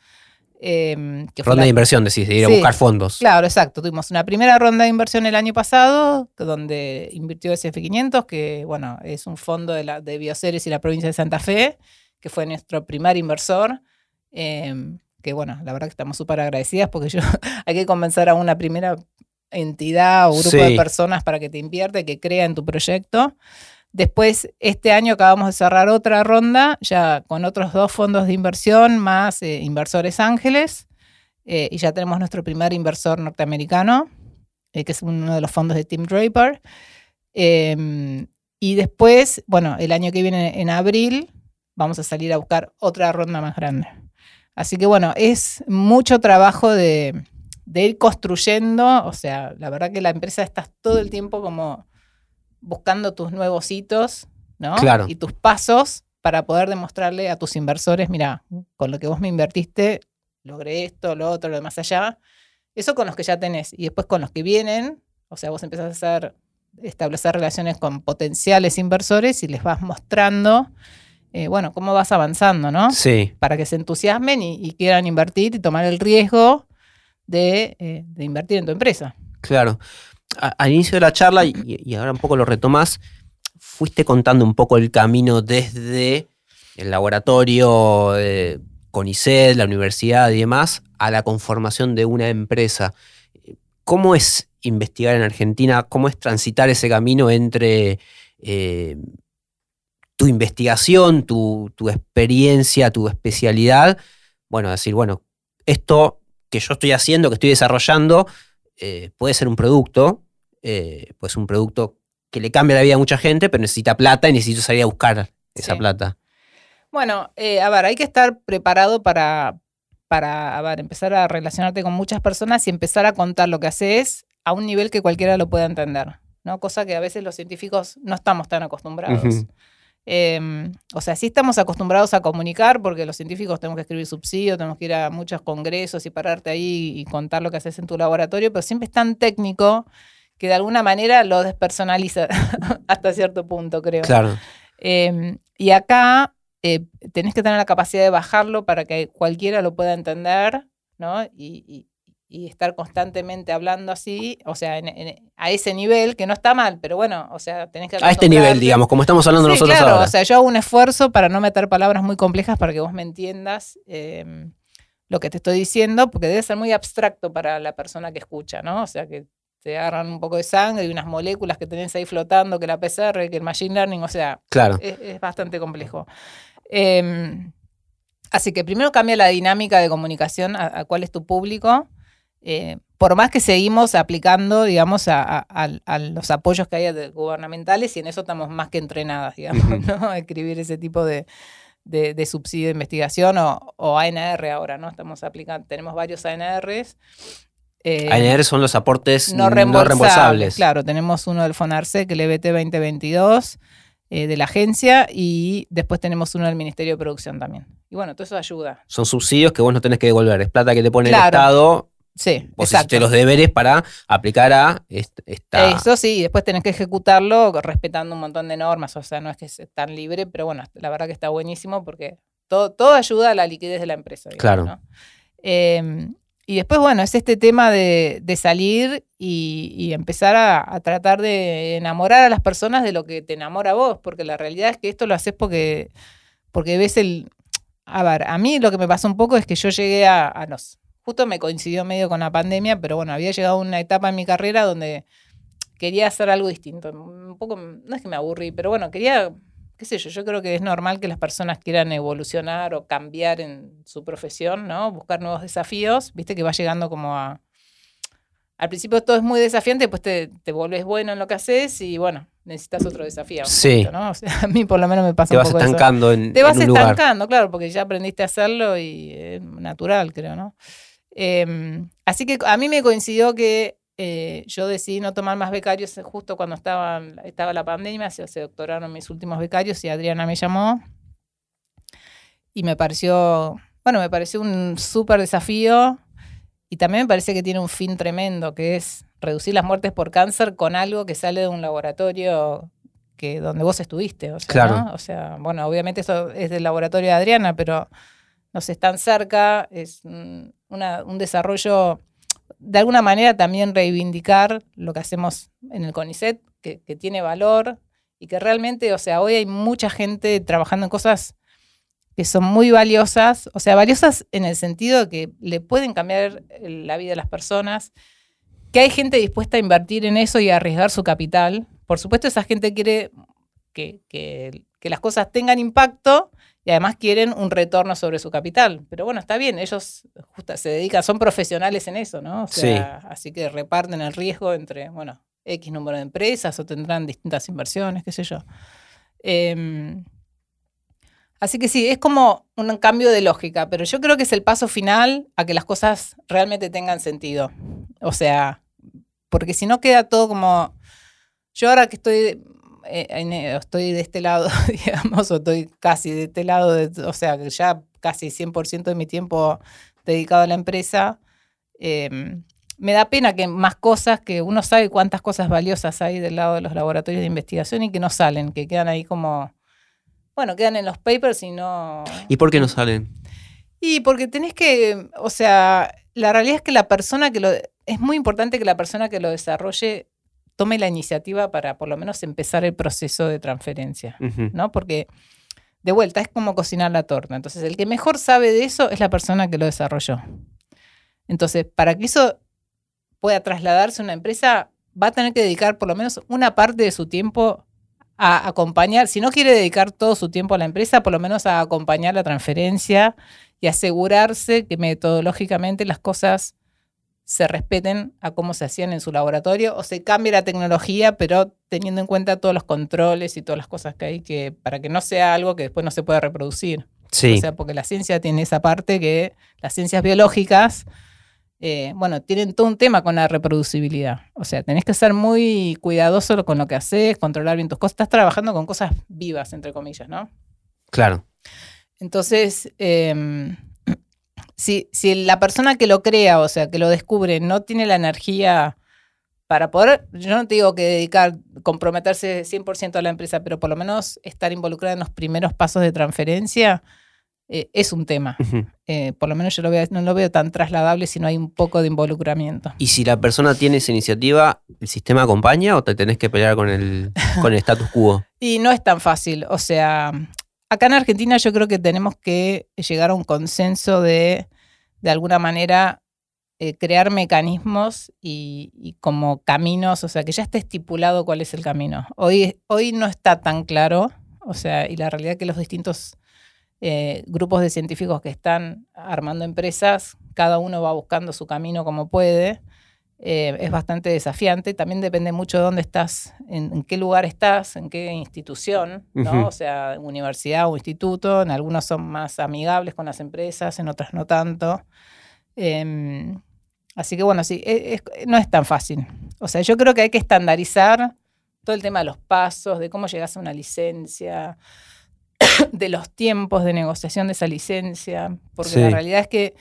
eh, que fue Ronda la- de inversión, decís, de ir a buscar fondos. Claro, exacto. Tuvimos una primera ronda de inversión el año pasado, donde invirtió SF500, que bueno, es un fondo de, la, de Bioceres y la provincia de Santa Fe, que fue nuestro primer inversor. eh, que bueno, la verdad que estamos súper agradecidas porque yo hay que convencer a una primera entidad o grupo Sí. de personas para que te invierta y que crea en tu proyecto. Después, este año acabamos de cerrar otra ronda, ya con otros dos fondos de inversión, más eh, inversores ángeles. Eh, y ya tenemos nuestro primer inversor norteamericano, eh, que es uno de los fondos de Tim Draper. Eh, y después, bueno, el año que viene, en abril, vamos a salir a buscar otra ronda más grande. Así que bueno, es mucho trabajo de, de ir construyendo, o sea, la verdad que la empresa estás todo el tiempo como buscando tus nuevos hitos, ¿no? Claro. Y tus pasos para poder demostrarle a tus inversores, mira, con lo que vos me invertiste, logré esto, lo otro, lo de más allá. Eso con los que ya tenés. Y después con los que vienen, o sea, vos empezás a hacer, establecer relaciones con potenciales inversores y les vas mostrando, eh, bueno, cómo vas avanzando, ¿no? Sí. Para que se entusiasmen y, y quieran invertir y tomar el riesgo de, eh, de invertir en tu empresa. Claro. al inicio de la charla, y, ahora un poco lo retomás, fuiste contando un poco el camino desde el laboratorio de CONICET, la universidad y demás, a la conformación de una empresa. ¿Cómo es investigar en Argentina? ¿Cómo es transitar ese camino entre eh, tu investigación, tu experiencia, tu especialidad? Bueno, decir, bueno, esto que yo estoy haciendo, que estoy desarrollando, eh, puede ser un producto, eh, pues un producto que le cambia la vida a mucha gente, pero necesita plata y necesito salir a buscar esa Sí. plata. Bueno, eh, a ver, hay que estar preparado para, para a ver, empezar a relacionarte con muchas personas y empezar a contar lo que haces a un nivel que cualquiera lo pueda entender, ¿no? Cosa que a veces los científicos no estamos tan acostumbrados. Ujú. Eh, o sea, sí estamos acostumbrados a comunicar porque los científicos tenemos que escribir subsidio, tenemos que ir a muchos congresos y pararte ahí y contar lo que haces en tu laboratorio, pero siempre es tan técnico que de alguna manera lo despersonaliza hasta cierto punto, creo. Claro. Eh, y acá eh, tenés que tener la capacidad de bajarlo para que cualquiera lo pueda entender, ¿no? Y, y- y estar constantemente hablando así, o sea, en- en- a ese nivel, que no está mal, pero bueno, o sea, tenés que A este nivel, digamos, como estamos hablando Sí, nosotros claro, ahora. o sea, yo hago un esfuerzo para no meter palabras muy complejas para que vos me entiendas eh, lo que te estoy diciendo, porque debe ser muy abstracto para la persona que escucha, ¿no? O sea, que te agarran un poco de sangre y unas moléculas que tenés ahí flotando, que la PCR, que el machine learning, o sea, claro. es, es bastante complejo. Eh, así que primero cambia la dinámica de comunicación a, a cuál es tu público. Eh, por más que seguimos aplicando, digamos, a, a- a- a los apoyos que hay de- gubernamentales y en eso estamos más que entrenadas, digamos. ¿no? A escribir ese tipo de, de- de subsidio de investigación o, o ANR ahora, ¿no? Estamos aplicando, tenemos varios ANRs. eh, ANR son los aportes no reembolsables. Claro, tenemos uno del FONARSEC, el EBT 2022, eh, de la agencia, y después tenemos uno del Ministerio de Producción también. Y bueno, todo eso ayuda. Son subsidios que vos no tenés que devolver. Es plata que te pone el. Estado. Sí, Vos exacto. hiciste los deberes para aplicar a est- esta. Eso sí, y después tenés que ejecutarlo respetando un montón de normas, o sea, no es que sea tan libre, pero bueno, la verdad que está buenísimo porque todo, todo ayuda a la liquidez de la empresa. digamos, Claro. ¿no? Eh, y después, bueno, es este tema de, de salir y, y empezar a, a tratar de enamorar a las personas de lo que te enamora a vos, porque la realidad es que esto lo haces porque, porque ves el... A ver, a mí lo que me pasó un poco es que yo llegué a, a los... Justo me coincidió medio con la pandemia, pero bueno, había llegado a una etapa en mi carrera donde quería hacer algo distinto. Un poco, no es que me aburrí, pero bueno, quería, qué sé yo, yo creo que es normal que las personas quieran evolucionar o cambiar en su profesión, ¿no? Buscar nuevos desafíos, viste que va llegando como a... Al principio todo es muy desafiante, después te, te volvés bueno en lo que haces y bueno, necesitas otro desafío. Sí. poquito, ¿no? O sea, a mí por lo menos me pasa te un vas poco eso. estancando en, Te vas en un lugar. estancando, claro, porque ya aprendiste a hacerlo y es natural, creo, ¿no? Eh, así que a mí me coincidió que eh, yo decidí no tomar más becarios justo cuando estaba, estaba la pandemia, se, se doctoraron mis últimos becarios y Adriana me llamó y me pareció, bueno, me pareció un súper desafío y también me parece que tiene un fin tremendo, que es reducir las muertes por cáncer con algo que sale de un laboratorio que donde vos estuviste. O sea, Claro. ¿no? O sea, bueno, obviamente eso es del laboratorio de Adriana, pero no sé, tan cerca, es una- un desarrollo, de alguna manera también reivindicar lo que hacemos en el CONICET, que, tiene valor y que realmente, o sea, hoy hay mucha gente trabajando en cosas que son muy valiosas, o sea, valiosas en el sentido de que le pueden cambiar la vida de las personas, que hay gente dispuesta a invertir en eso y a arriesgar su capital. Por supuesto, esa gente quiere que- que las cosas tengan impacto y además quieren un retorno sobre su capital. Pero bueno, está bien, ellos justa- se dedican, son profesionales en eso, ¿no? O sea, así que reparten el riesgo entre, bueno, X número de empresas o tendrán distintas inversiones, qué sé yo. Em, así que sí, es como un cambio de lógica, pero yo creo que es el paso final a que las cosas realmente tengan sentido. O sea, porque si no queda todo como... Yo ahora que estoy, en- eh, estoy de este lado, digamos, o estoy casi de este lado, de- o sea, que ya casi 100% de mi tiempo dedicado a la empresa, eh, me da pena que más cosas, que uno sabe cuántas cosas valiosas hay del lado de los laboratorios de investigación y que no salen, que quedan ahí como, bueno, quedan en los papers y no... ¿Y por qué no salen? Y porque tenés que, o sea, la realidad es que la persona que lo, es muy importante que la persona que lo desarrolle tome la iniciativa para por lo menos empezar el proceso de transferencia. ¿no? Porque de vuelta es como cocinar la torta. Entonces, el que mejor sabe de eso es la persona que lo desarrolló. Entonces, para que eso pueda trasladarse a una empresa, va a tener que dedicar por lo menos una parte de su tiempo a acompañar, si no quiere dedicar todo su tiempo a la empresa, por lo menos a acompañar la transferencia y asegurarse que metodológicamente las cosas se respeten a cómo se hacían en su laboratorio o se cambie la tecnología, pero teniendo en cuenta todos los controles y todas las cosas que hay que para que no sea algo que después no se pueda reproducir. Sí. O sea, porque la ciencia tiene esa parte que las ciencias biológicas, eh, bueno, tienen todo un tema con la reproducibilidad. O sea, tenés que ser muy cuidadoso con lo que haces, controlar bien tus cosas. Estás trabajando con cosas vivas, entre comillas, ¿no? claro. Entonces, eh, si, si la persona que lo crea, o sea, que lo descubre, no tiene la energía para poder, yo no te digo que dedicar, comprometerse 100% a la empresa, pero por lo menos estar involucrada en los primeros pasos de transferencia, eh, es un tema. Eh, por lo menos yo lo veo, no lo veo tan trasladable si no hay un poco de involucramiento. Y si la persona tiene esa iniciativa, ¿el sistema acompaña o te tenés que pelear con el, con el status quo? Y no es tan fácil. O sea, acá en Argentina yo creo que tenemos que llegar a un consenso de, de alguna manera, eh, crear mecanismos y, como caminos, o sea, que ya esté estipulado cuál es el camino. Hoy, hoy no está tan claro, o sea, y la realidad es que los distintos eh, grupos de científicos que están armando empresas, cada uno va buscando su camino como puede. Eh, es bastante desafiante. También depende mucho de dónde estás, en, en qué lugar estás, en qué institución, ¿no? O sea, universidad o instituto. En algunos son más amigables con las empresas, en otras no tanto. Em, así que bueno, sí, e- es- no es tan fácil. O sea, yo creo que hay que estandarizar todo el tema de los pasos, de cómo llegas a una licencia, de los tiempos de negociación de esa licencia, porque Sí. la realidad es que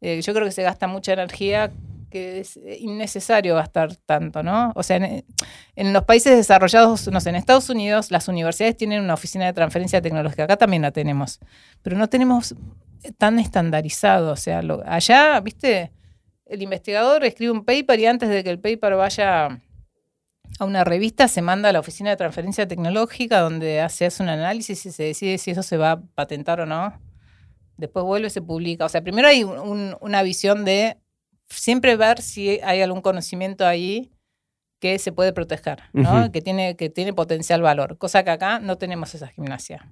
eh, yo creo que se gasta mucha energía que es eh, innecesario gastar tanto, ¿no? O sea, en, en los países desarrollados, no sé, en Estados Unidos, las universidades tienen una oficina de transferencia tecnológica, acá también la tenemos, pero no tenemos tan estandarizado, o sea, allá, viste, el investigador escribe un paper y antes de que el paper vaya a una revista se manda a la oficina de transferencia tecnológica donde se hace un análisis y se decide si eso se va a patentar o no. Después vuelve y se publica. O sea, primero hay un- un- una visión de siempre ver si hay algún conocimiento ahí que se puede proteger, ¿no? Que, tiene, que tiene potencial valor, cosa que acá no tenemos esa gimnasia.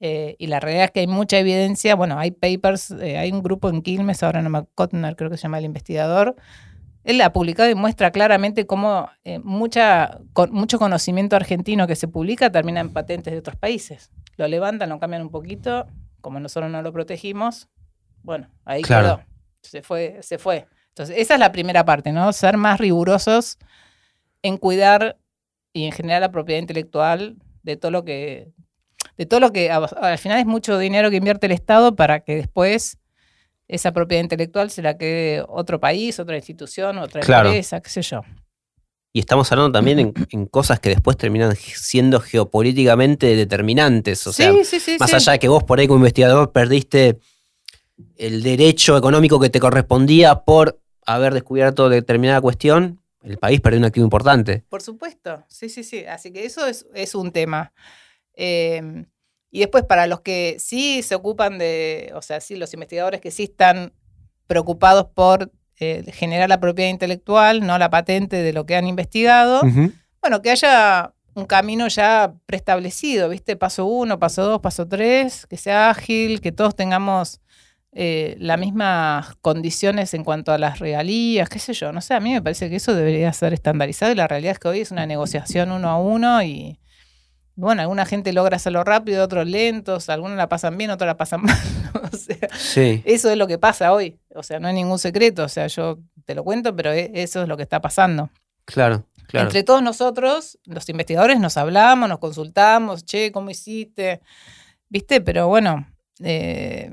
Eh, y la realidad es que hay mucha evidencia, bueno, hay papers, eh, hay un grupo en Quilmes, ahora no me Kotner creo que se llama el investigador, él ha publicado y muestra claramente cómo eh, mucha, con, mucho conocimiento argentino que se publica termina en patentes de otros países. Lo levantan, lo cambian un poquito, como nosotros no lo protegimos, bueno, ahí Claro. quedó. Se fue, se fue. Entonces, esa es la primera parte, ¿no? Ser más rigurosos en cuidar y en generar la propiedad intelectual de todo lo que. De todo lo que al final es mucho dinero que invierte el Estado para que después esa propiedad intelectual se la quede otro país, otra institución, otra Claro. empresa, qué sé yo. Y estamos hablando también en, en cosas que después terminan siendo geopolíticamente determinantes. O sea, sí, sí, sí. más allá de que vos por ahí como investigador perdiste el derecho económico que te correspondía por haber descubierto determinada cuestión, el país perdió un activo importante. Por supuesto, sí, sí, sí. Así que eso es, es un tema. Eh, y después para los que sí se ocupan de, o sea, sí, los investigadores que sí están preocupados por eh, generar la propiedad intelectual, no la patente de lo que han investigado, bueno, que haya un camino ya preestablecido, ¿viste? Paso uno, paso dos, paso tres, que sea ágil, que todos tengamos eh, las mismas condiciones en cuanto a las regalías, qué sé yo, no sé, a mí me parece que eso debería ser estandarizado y la realidad es que hoy es una negociación uno a uno y bueno, alguna gente logra hacerlo rápido, otros lentos, algunos la pasan bien, otros la pasan mal, o sea, Sí. eso es lo que pasa hoy, o sea, no hay ningún secreto, o sea, yo te lo cuento, pero e- eso es lo que está pasando. Claro, claro. Entre todos nosotros, los investigadores, nos hablamos, nos consultamos, che, ¿cómo hiciste? ¿Viste? Pero bueno, eh,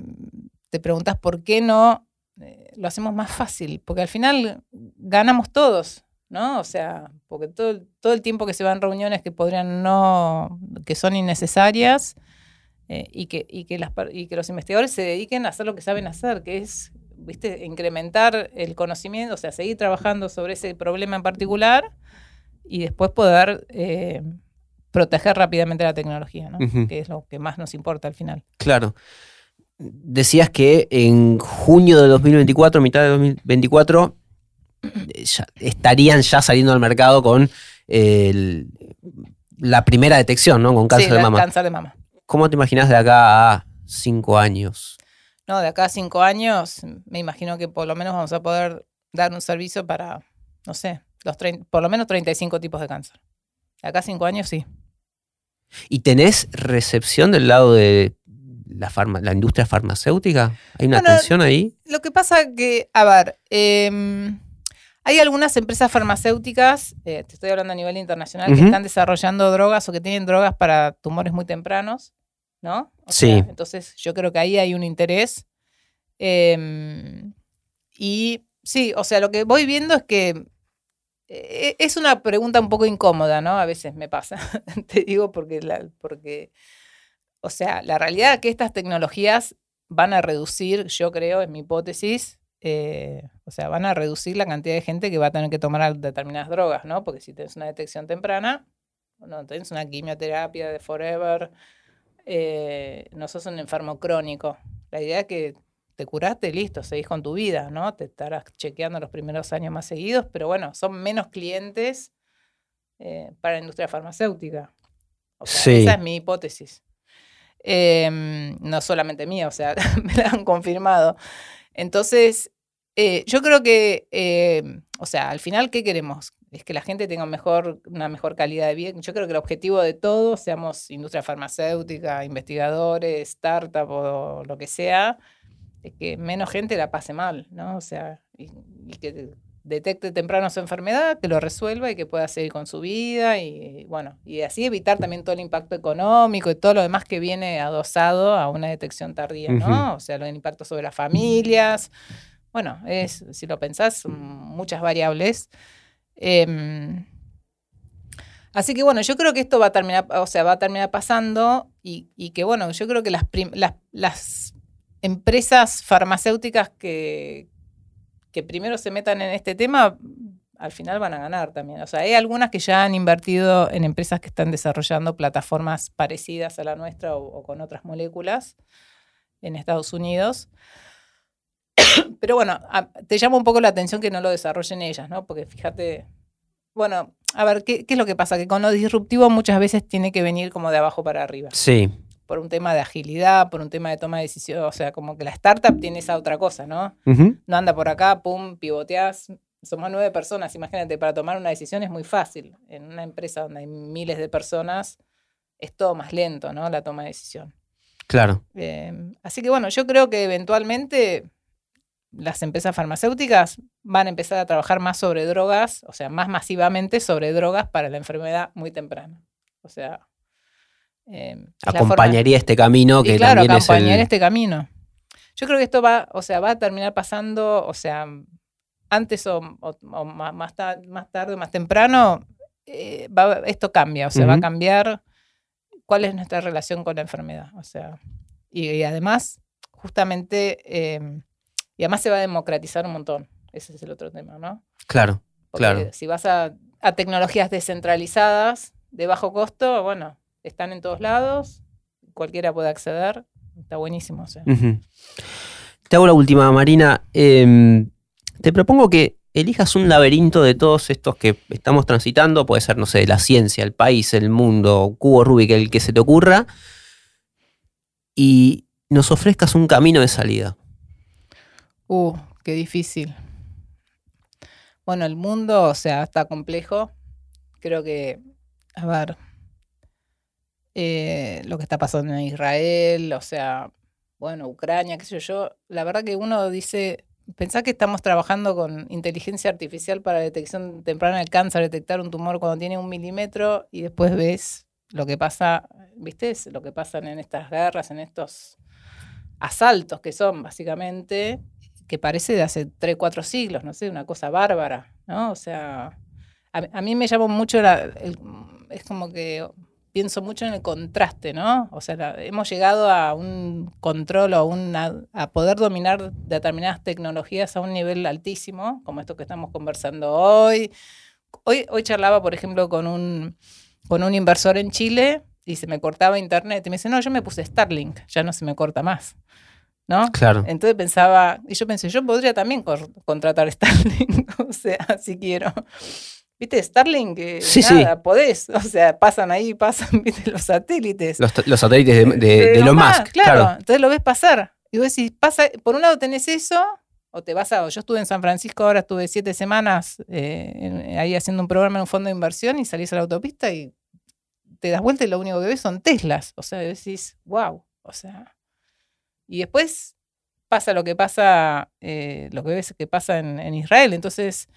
te preguntas por qué no eh, lo hacemos más fácil, porque al final ganamos todos, ¿no? O sea, porque todo, el- todo el tiempo que se va en reuniones que podrían no, que son innecesarias, eh, y, que, y, que las, y que los investigadores se dediquen a hacer lo que saben hacer, que es, ¿viste? Incrementar el conocimiento, o sea, seguir trabajando sobre ese problema en particular y después poder eh, proteger rápidamente la tecnología, ¿no? Que es lo que más nos importa al final. Claro. Decías que en junio de 2024, mitad de 2024, eh, ya estarían ya saliendo al mercado con el- la primera detección, ¿no? Con cáncer Sí, de mama. cáncer de mama. ¿Cómo te imaginas de acá a cinco años? No, de acá a cinco años, me imagino que por lo menos vamos a poder dar un servicio para, no sé, los por lo menos 35 tipos de cáncer. De acá a cinco años, sí. ¿Y tenés recepción del lado de la, farma- la industria farmacéutica? ¿Hay una Bueno, tensión ahí? Lo que pasa que, a ver, em, hay algunas empresas farmacéuticas, eh, te estoy hablando a nivel internacional, que están desarrollando drogas o que tienen drogas para tumores muy tempranos, ¿no? O Sí. sea, entonces yo creo que ahí hay un interés. Em, y sí, o sea, lo que voy viendo es que eh, es una pregunta un poco incómoda, ¿no? A veces me pasa, te digo porque, la- porque, o sea, la realidad es que estas tecnologías van a reducir, yo creo, en mi hipótesis, eh, o sea, van a reducir la cantidad de gente que va a tener que tomar determinadas drogas, ¿no? Porque si tienes una detección temprana, no tenés una quimioterapia de forever, eh, no sos un enfermo crónico. La idea es que te curaste, listo, seguís con tu vida, ¿no? Te estarás chequeando los primeros años más seguidos, pero bueno, son menos clientes eh, para la industria farmacéutica. O sea, Sí. Esa es mi hipótesis. Em, no solamente mía, o sea, me la han confirmado. Entonces, eh, yo creo que, eh, o sea, al final, ¿qué queremos? Es que la gente tenga mejor, una mejor calidad de vida. Yo creo que el objetivo de todos, seamos industria farmacéutica, investigadores, startup o lo que sea, es que menos gente la pase mal, ¿no? O sea, y que detecte temprano su enfermedad, que lo resuelva y que pueda seguir con su vida y bueno, y así evitar también todo el impacto económico y todo lo demás que viene adosado a una detección tardía, ¿no? O sea, el impacto sobre las familias. Bueno, es, si lo pensás, muchas variables. Em, así que bueno, yo creo que esto va a terminar, o sea, va a terminar pasando y, y que bueno, yo creo que las, las, las empresas farmacéuticas que, que primero se metan en este tema, al final van a ganar también. O sea, hay algunas que ya han invertido en empresas que están desarrollando plataformas parecidas a la nuestra o, con otras moléculas en Estados Unidos. Pero bueno, te llama un poco la atención que no lo desarrollen ellas, ¿no? Porque fíjate, bueno, a ver, ¿qué, qué es lo que pasa? Que con lo disruptivo muchas veces tiene que venir como de abajo para arriba Sí. Por un tema de agilidad, por un tema de toma de decisión, o sea, como que la startup tiene esa otra cosa, ¿no? No anda por acá, pum, pivoteás. Somos nueve personas, imagínate, para tomar una decisión es muy fácil. En una empresa donde hay miles de personas, es todo más lento, ¿no? La toma de decisión. Claro. Eh, así que bueno, yo creo que eventualmente las empresas farmacéuticas van a empezar a trabajar más sobre drogas, o sea, más masivamente sobre drogas para la enfermedad muy temprana. O sea, eh, forma- Acompañaría este camino que y claro, también es el... este camino. Yo creo que esto va, o sea, va a terminar pasando, o sea, antes o, o- o ma- más, ta- más tarde o más temprano, eh, va- esto cambia, o sea, va a cambiar cuál es nuestra relación con la enfermedad. O sea, y, y además, justamente, eh, y además se va a democratizar un montón. Ese es el otro tema, ¿no? Claro, Porque claro. si vas a, a tecnologías descentralizadas de bajo costo, bueno, están en todos lados, cualquiera puede acceder, está buenísimo. o sea. Ujú. Te hago la última, Marina. Em, te propongo que elijas un laberinto de todos estos que estamos transitando. Puede ser, no sé, la ciencia, el país, el mundo, cubo Rubik, el que se te ocurra. Y nos ofrezcas un camino de salida. Uh, qué difícil. Bueno, el mundo, o sea, está complejo. Creo que, a ver, eh, lo que está pasando en Israel, o sea, bueno, Ucrania, qué sé yo. La verdad que uno dice, pensá que estamos trabajando con inteligencia artificial para detección temprana del cáncer, detectar un tumor cuando tiene un milímetro y después ves lo que pasa, ¿viste? Lo que pasa en estas guerras, en estos asaltos que son básicamente, que parece de hace 3, 4 siglos, no sé, una cosa bárbara, ¿no? O sea, a, a mí me llama mucho, la, es como que pienso mucho en el contraste, ¿no? O sea, la- hemos llegado a un control o una, a poder dominar determinadas tecnologías a un nivel altísimo, como esto que estamos conversando hoy, hoy, hoy charlaba, por ejemplo, con un, con un inversor en Chile y se me cortaba internet. Y me dice, no, yo me puse Starlink, ya no se me corta más. ¿No? Claro. Entonces pensaba, y yo pensé, yo podría también contratar Starlink, o sea, si quiero. ¿Viste? Starlink, eh, Sí, nada, podés, o sea, pasan ahí, pasan, ¿viste? Los satélites. Los, los satélites de, de, Elon más, Musk. Claro, Claro. entonces lo ves pasar. Y vos decís, pasa, por un lado tenés eso, o te vas a. Yo estuve en San Francisco, ahora estuve siete semanas eh, en- ahí haciendo un programa en un fondo de inversión y salís a la autopista y te das vuelta y lo único que ves son Teslas. O sea, decís, wow. O sea. Y después pasa lo que pasa, eh, lo que ves que pasa en, en Israel. Entonces,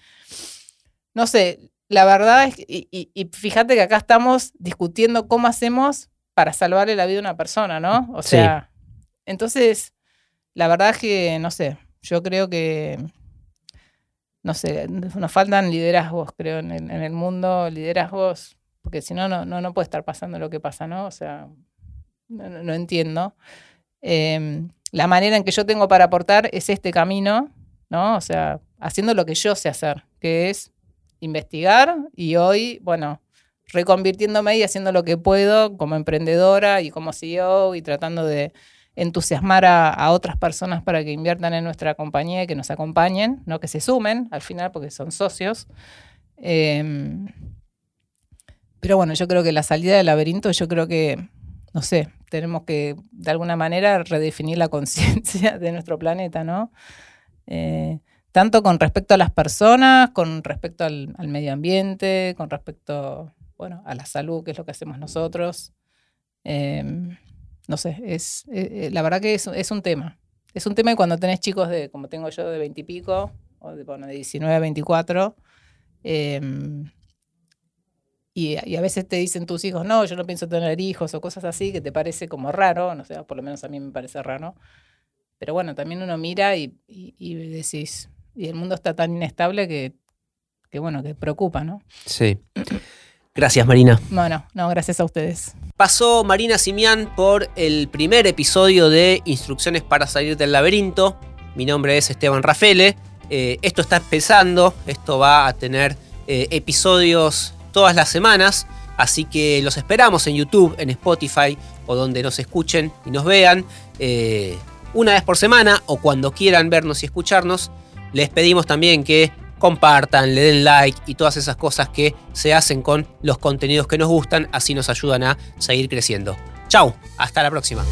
no sé, la verdad es que, y, y- y fíjate que acá estamos discutiendo cómo hacemos para salvarle la vida a una persona, ¿no? O Sí. sea, entonces, la verdad es que, no sé, yo creo que, no sé, nos faltan liderazgos, creo, en el, en el mundo, liderazgos, porque si no, no, no, no puede estar pasando lo que pasa, ¿no? O sea, no, no- no entiendo. Em, la manera en que yo tengo para aportar es este camino, ¿no? O sea, haciendo lo que yo sé hacer, que es investigar y hoy, bueno, reconvirtiéndome y haciendo lo que puedo como emprendedora y como CEO y tratando de entusiasmar a, otras personas para que inviertan en nuestra compañía y que nos acompañen, no que se sumen al final porque son socios. Em, pero bueno, yo creo que la salida del laberinto, yo creo que, no sé, tenemos que de alguna manera redefinir la conciencia de nuestro planeta, ¿no? Eh, tanto con respecto a las personas, con respecto al, al medio ambiente, con respecto, bueno, a la salud, que es lo que hacemos nosotros. Em, no sé, es, eh, eh, la verdad que es, es un tema. Es un tema y cuando tenés chicos de, como tengo yo, de 20 y pico, o de, bueno, de 19 a 24, em, y, y a veces te dicen tus hijos, no, yo no pienso tener hijos o cosas así, que te parece como raro, no sé, por lo menos a mí me parece raro. Pero bueno, también uno mira y, y- y decís, y el mundo está tan inestable que, que bueno, que preocupa, ¿no? Sí. Gracias, Marina. Bueno, no, gracias a ustedes. Pasó Marina Simián por el primer episodio de Instrucciones para salir del laberinto. Mi nombre es Esteban Rafele. Eh, esto está empezando, esto va a tener eh, episodios todas las semanas, así que los esperamos en YouTube, en Spotify o donde nos escuchen y nos vean. eh, una vez por semana o cuando quieran vernos y escucharnos. Les pedimos también que compartan, le den like y todas esas cosas que se hacen con los contenidos que nos gustan, así nos ayudan a seguir creciendo. Chau, hasta la próxima.